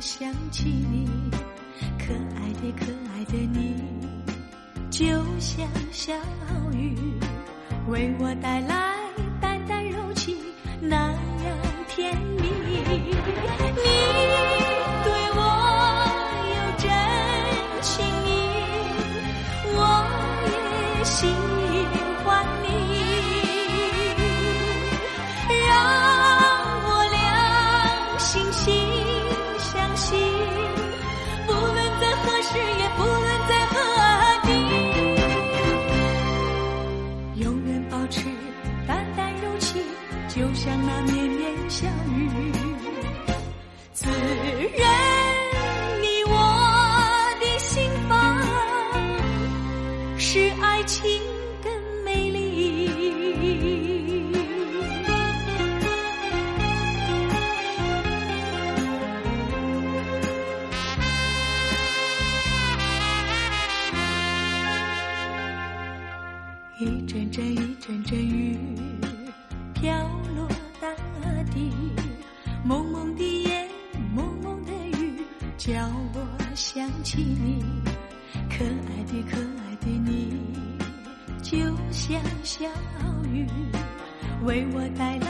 想起你可爱的可爱的你就像小雨为我带来小雨，为我带来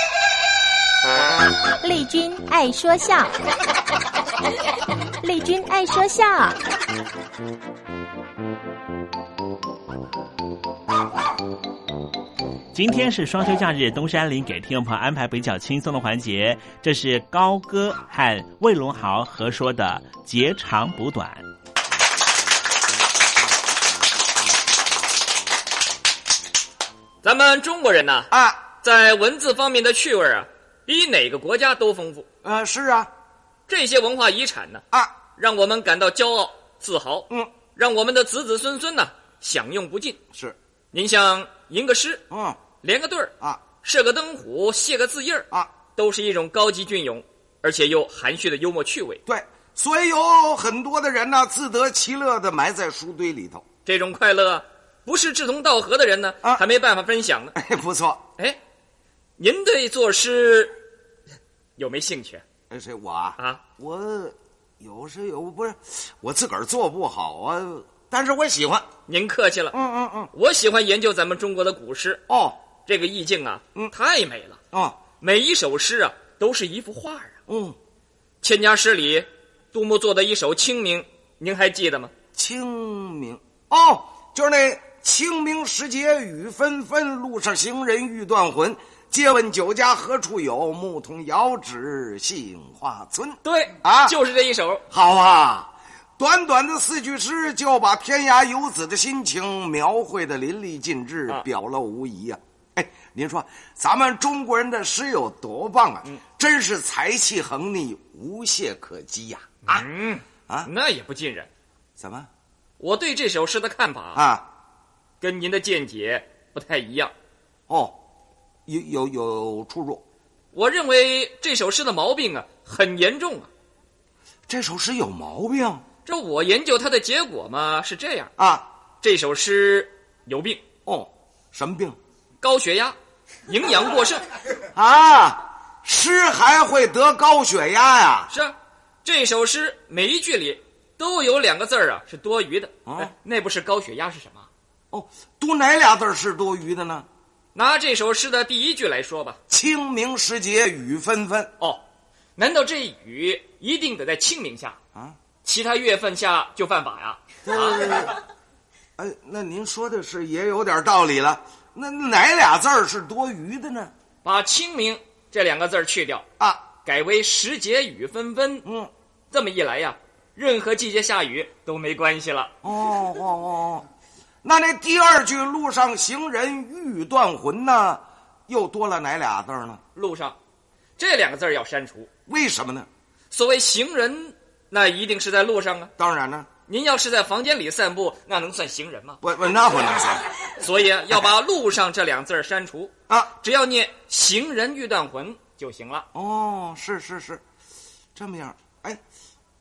丽君爱说笑，丽君爱说笑。今天是双休假日，东山林给听众朋友安排比较轻松的环节，这是高歌和魏龙豪合说的“截长补短”。咱们中国人呢啊，在文字方面的趣味啊，比哪个国家都丰富。呃，是啊，这些文化遗产呢啊，让我们感到骄傲自豪。嗯，让我们的子子孙孙呢享用不尽。是，您像吟个诗，嗯，连个对儿啊，射个灯虎，写个字印儿啊，都是一种高级隽永，而且又含蓄的幽默趣味。对，所以有很多的人呢，自得其乐的埋在书堆里头。这种快乐，不是志同道合的人呢，啊，还没办法分享呢。哎，不错。哎，您对作诗有没兴趣？哎，谁我啊？啊，我有是有不是，我自个儿做不好啊，但是我喜欢。您客气了。嗯嗯嗯，我喜欢研究咱们中国的古诗。哦，这个意境啊，嗯，太美了啊！每一首诗啊，都是一幅画啊。嗯，千家诗里，杜牧做的一首《清明》，您还记得吗？清明哦，就是那清明时节雨纷纷，路上行人欲断魂。借问酒家何处有？牧童遥指杏花村。对啊，就是这一首。好啊，短短的四句诗就把天涯游子的心情描绘的淋漓尽致，啊、表露无遗呀、啊。哎，您说咱们中国人的诗有多棒啊？嗯、真是才气横溢，无懈可击呀！啊，嗯啊，那也不尽然。怎么？我对这首诗的看法啊，跟您的见解不太一样。哦。有有有出入，我认为这首诗的毛病啊很严重啊。这首诗有毛病？这我研究它的结果嘛是这样啊，这首诗有病哦，什么病？高血压，营养过剩啊，诗还会得高血压呀？是啊，这首诗每一句里都有两个字儿啊是多余的。啊哎，那不是高血压是什么？哦，多哪俩字是多余的呢？拿这首诗的第一句来说吧，“清明时节雨纷纷”。哦，难道这雨一定得在清明下啊？其他月份下就犯法呀？啊，哎，那您说的是也有点道理了。那哪俩字儿是多余的呢？把“清明”这两个字去掉啊，改为“时节雨纷纷”。嗯，这么一来呀，任何季节下雨都没关系了。哦哦哦。那那第二句“路上行人欲断魂”呢，又多了哪俩字呢？路上，这两个字要删除。为什么呢？所谓行人，那一定是在路上啊。当然呢，您要是在房间里散步，那能算行人吗？不不，那不能算。所以啊，要把“路上”这两字删除啊，只要念“行人欲断魂”就行了。哦，是是是，这么样，哎，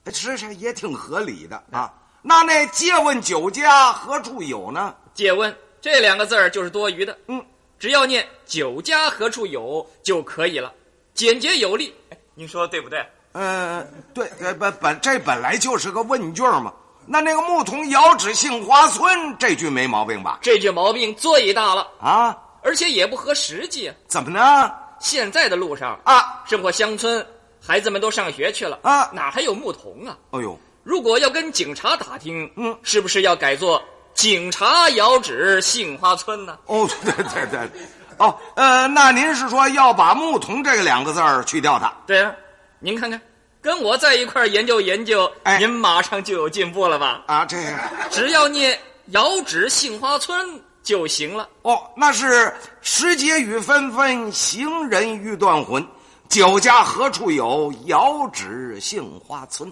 实际上也挺合理的啊。那那借问酒家何处有呢？借问这两个字儿就是多余的。嗯，只要念酒家何处有就可以了，简洁有力。哎，您说对不对？呃，对，呃本本这本来就是个问句嘛。那那个牧童遥指杏花村这句没毛病吧？这句毛病最大了啊，而且也不合实际啊。怎么呢？现在的路上啊，生活乡村，孩子们都上学去了啊，哪还有牧童啊？哎呦。如果要跟警察打听，嗯，是不是要改做“警察遥指杏花村”呢？哦，对对对，哦，呃，那您是说要把“牧童”这个两个字儿去掉它？对啊，您看看，跟我在一块儿研究研究，哎，您马上就有进步了吧？啊，这个只要念“遥指杏花村”就行了。哦，那是“时节雨纷纷，行人欲断魂。酒家何处有？遥指杏花村。”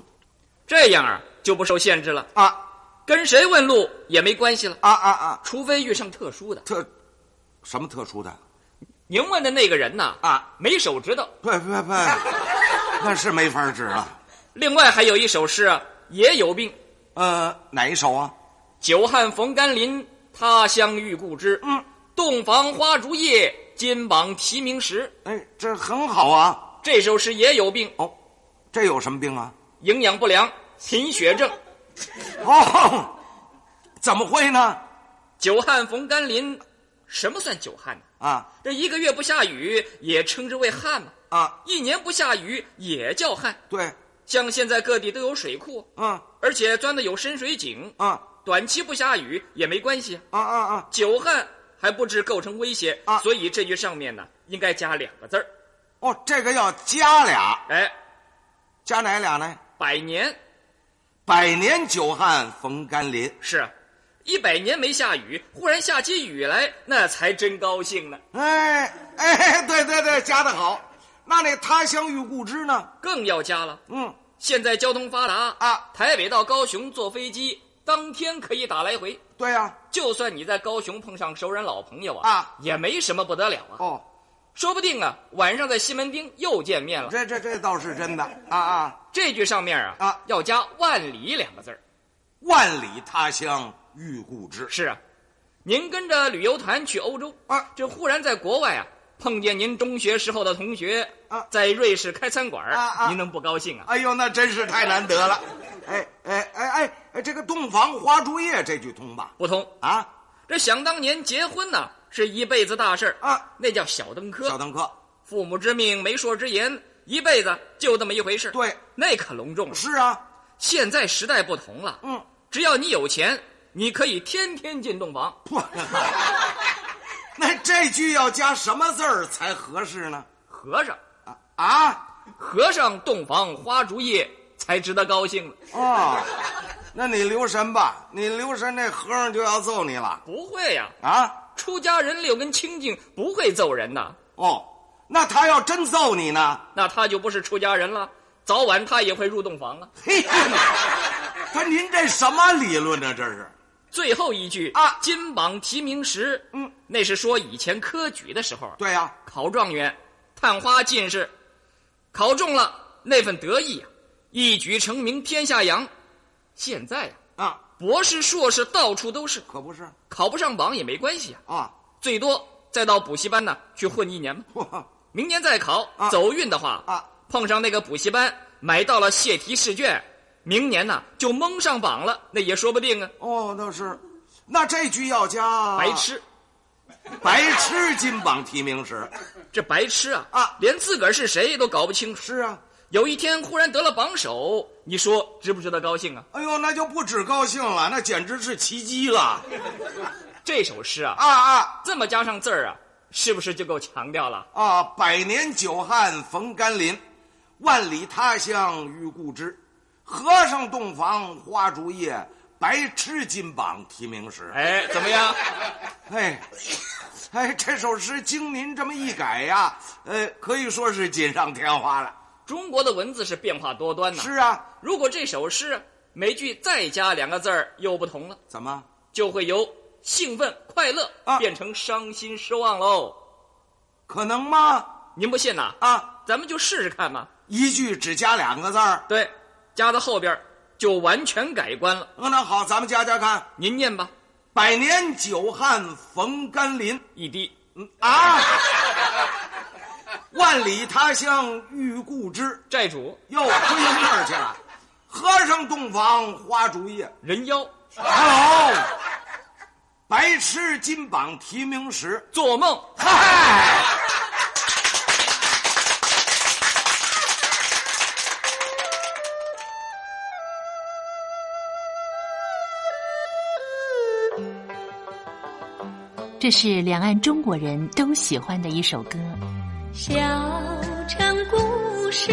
这样啊，就不受限制了啊！跟谁问路也没关系了啊啊啊！除非遇上特殊的，特什么特殊的？您问的那个人呐啊，没手指头，不不不，那是没法指啊。另外还有一首诗啊，也有病。呃，哪一首啊？久旱逢甘霖，他乡遇故知。嗯，洞房花烛夜，金榜题名时。哎，这很好啊。这首诗也有病哦，这有什么病啊？营养不良、贫血症。哦，怎么会呢？久旱逢甘霖，什么算久旱呢？啊，这一个月不下雨也称之为旱嘛。啊，一年不下雨也叫旱。对，像现在各地都有水库，嗯，而且钻的有深水井，啊，短期不下雨也没关系。啊啊啊！久旱还不致构成威胁啊，所以这句上面呢应该加两个字儿。哦，这个要加俩，哎，加哪俩呢？百年，百年久旱逢甘霖。是啊，一百年没下雨，忽然下起雨来，那才真高兴呢。哎哎，对对对，加的好。那那他乡遇故知呢？更要加了。嗯，现在交通发达啊，台北到高雄坐飞机，当天可以打来回。对呀、啊，就算你在高雄碰上熟人老朋友啊，啊，也没什么不得了啊。哦，说不定啊，晚上在西门町又见面了。这这这倒是真的啊啊！这句上面啊啊要加万里两个字儿。万里他乡遇故知。是啊，您跟着旅游团去欧洲啊，这忽然在国外啊碰见您中学时候的同学啊，在瑞士开餐馆啊啊，您能不高兴啊？哎呦，那真是太难得了。哎哎哎哎哎，这个洞房花烛夜这句通吧？不通啊！这想当年结婚呢，是一辈子大事啊，那叫小登科。小登科，父母之命，媒妁之言，一辈子就这么一回事。对，那可隆重了。是啊，现在时代不同了。嗯，只要你有钱，你可以天天进洞房。那这句要加什么字儿才合适呢？和尚啊啊，和尚洞房花烛夜才值得高兴了。哦，那你留神吧，你留神，那和尚就要揍你了。不会呀、啊，出家人六根清净，不会揍人呐。哦，那他要真揍你呢？那他就不是出家人了，早晚他也会入洞房了。嘿，他您这什么理论呢？这是。最后一句啊，金榜题名时，嗯，那是说以前科举的时候，对呀、考状元、探花进士，考中了那份得意啊，一举成名天下扬。现在呀、啊，博士、硕士到处都是，可不是考不上榜也没关系啊，啊，最多再到补习班呢去混一年吧。哇明年再考，啊。走运的话啊，碰上那个补习班买到了泄题试卷，明年呢就蒙上榜了，那也说不定啊。哦，那是，那这句要加。白痴，白痴金榜题名时，这白痴啊啊。连自个儿是谁都搞不清楚。是啊，有一天忽然得了榜首，你说值不值得高兴啊？哎呦，那就不止高兴了，那简直是奇迹了。这首诗啊，啊啊。这么加上字儿啊，是不是就够强调了？啊！百年久旱逢甘霖，万里他乡遇故知。和尚洞房花烛夜，白痴金榜题名时。哎，怎么样？哎，哎，这首诗经您这么一改呀，呃，可以说是锦上添花了。中国的文字是变化多端呐。是啊，如果这首诗啊每句再加两个字儿又不同了，怎么？就会由兴奋快乐啊变成伤心失望喽。可能吗？您不信呐？啊，咱们就试试看嘛。一句只加两个字儿。对，加到后边就完全改观了。嗯那好，咱们加加看。您念吧，百年久旱逢甘霖，一滴。嗯啊，万里他乡遇故知，债主又归那儿去了。和尚洞房花烛夜，人妖好，白痴金榜题名时，做梦。嗨。这是两岸中国人都喜欢的一首歌。小城故事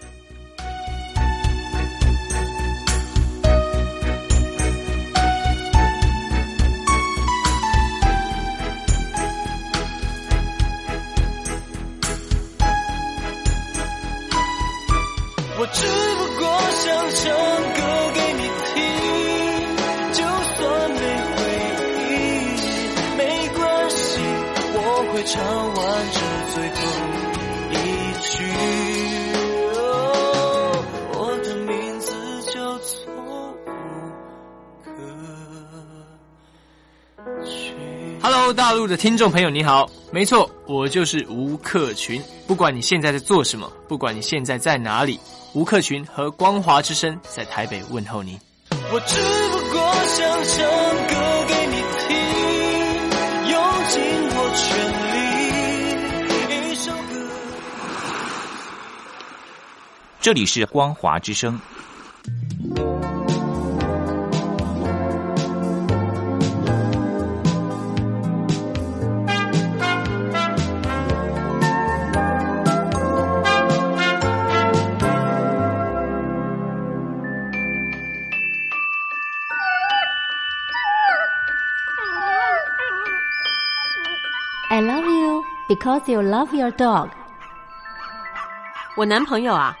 唱完这最后一句。哦我的名字叫做吴克群。Hello，大陆的听众朋友，你好，没错，我就是吴克群。不管你现在在做什么，不管你现在在哪里，吴克群和光华之声在台北问候你。我只不过想唱歌这里是光华之声。I love you because you love your dog。我男朋友啊，哦，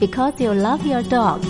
Because you love your dog.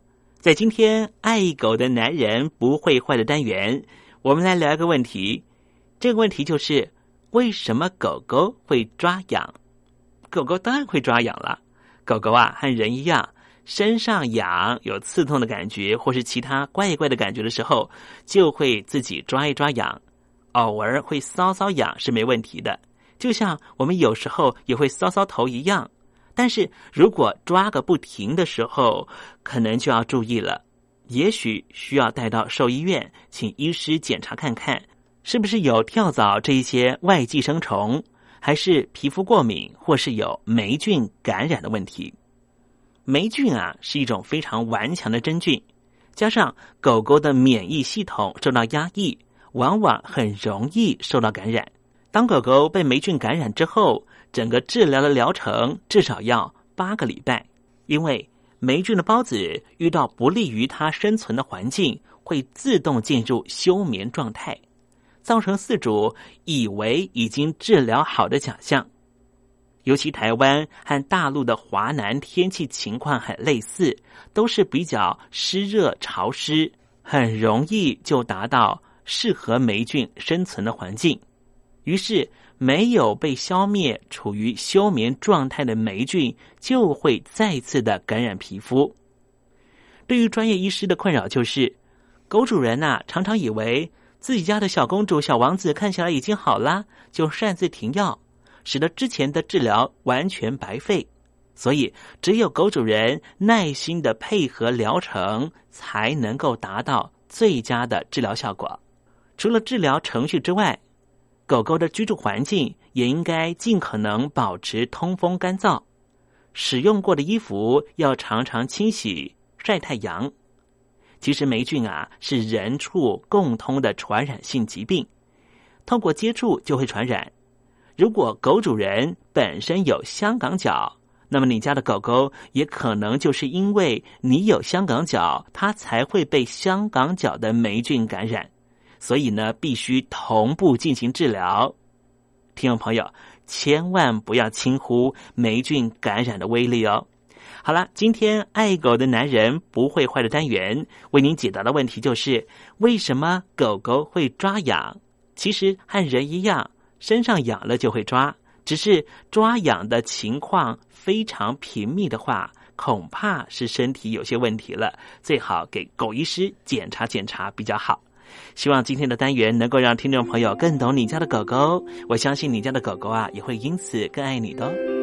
在今天爱狗的男人不会坏的单元，我们来聊一个问题。这个问题就是为什么狗狗会抓痒？狗狗当然会抓痒了。狗狗啊，和人一样，身上痒、有刺痛的感觉，或是其他怪怪的感觉的时候，就会自己抓一抓痒。偶尔会搔搔痒是没问题的，就像我们有时候也会搔搔头一样。但是如果抓个不停的时候，可能就要注意了，也许需要带到兽医院，请医师检查看看，是不是有跳蚤这一些外寄生虫，还是皮肤过敏，或是有霉菌感染的问题。霉菌啊是一种非常顽强的真菌，加上狗狗的免疫系统受到压抑，往往很容易受到感染。当狗狗被霉菌感染之后，整个治疗的疗程至少要八个礼拜，因为霉菌的孢子遇到不利于它生存的环境，会自动进入休眠状态，造成饲主以为已经治疗好的假象。尤其台湾和大陆的华南天气情况很类似，都是比较湿热潮湿，很容易就达到适合霉菌生存的环境。于是，没有被消灭、处于休眠状态的霉菌就会再次的感染皮肤。对于专业医师的困扰就是，狗主人呐、常常以为自己家的小公主、小王子看起来已经好啦，就擅自停药。使得之前的治疗完全白费，所以只有狗主人耐心的配合疗程，才能够达到最佳的治疗效果。除了治疗程序之外，狗狗的居住环境也应该尽可能保持通风干燥，使用过的衣服要常常清洗、晒太阳。其实霉菌啊是人畜共通的传染性疾病，透过接触就会传染。如果狗主人本身有香港脚，那么你家的狗狗也可能就是因为你有香港脚，它才会被香港脚的霉菌感染。所以呢，必须同步进行治疗。听众朋友，千万不要轻忽霉菌感染的威力哦。好了，今天爱狗的男人不会坏的单元为您解答的问题就是：为什么狗狗会抓痒？其实和人一样，身上痒了就会抓，只是抓痒的情况非常频密的话，恐怕是身体有些问题了，最好给狗医师检查检查比较好。希望今天的单元能够让听众朋友更懂你家的狗狗，我相信你家的狗狗啊，也会因此更爱你的。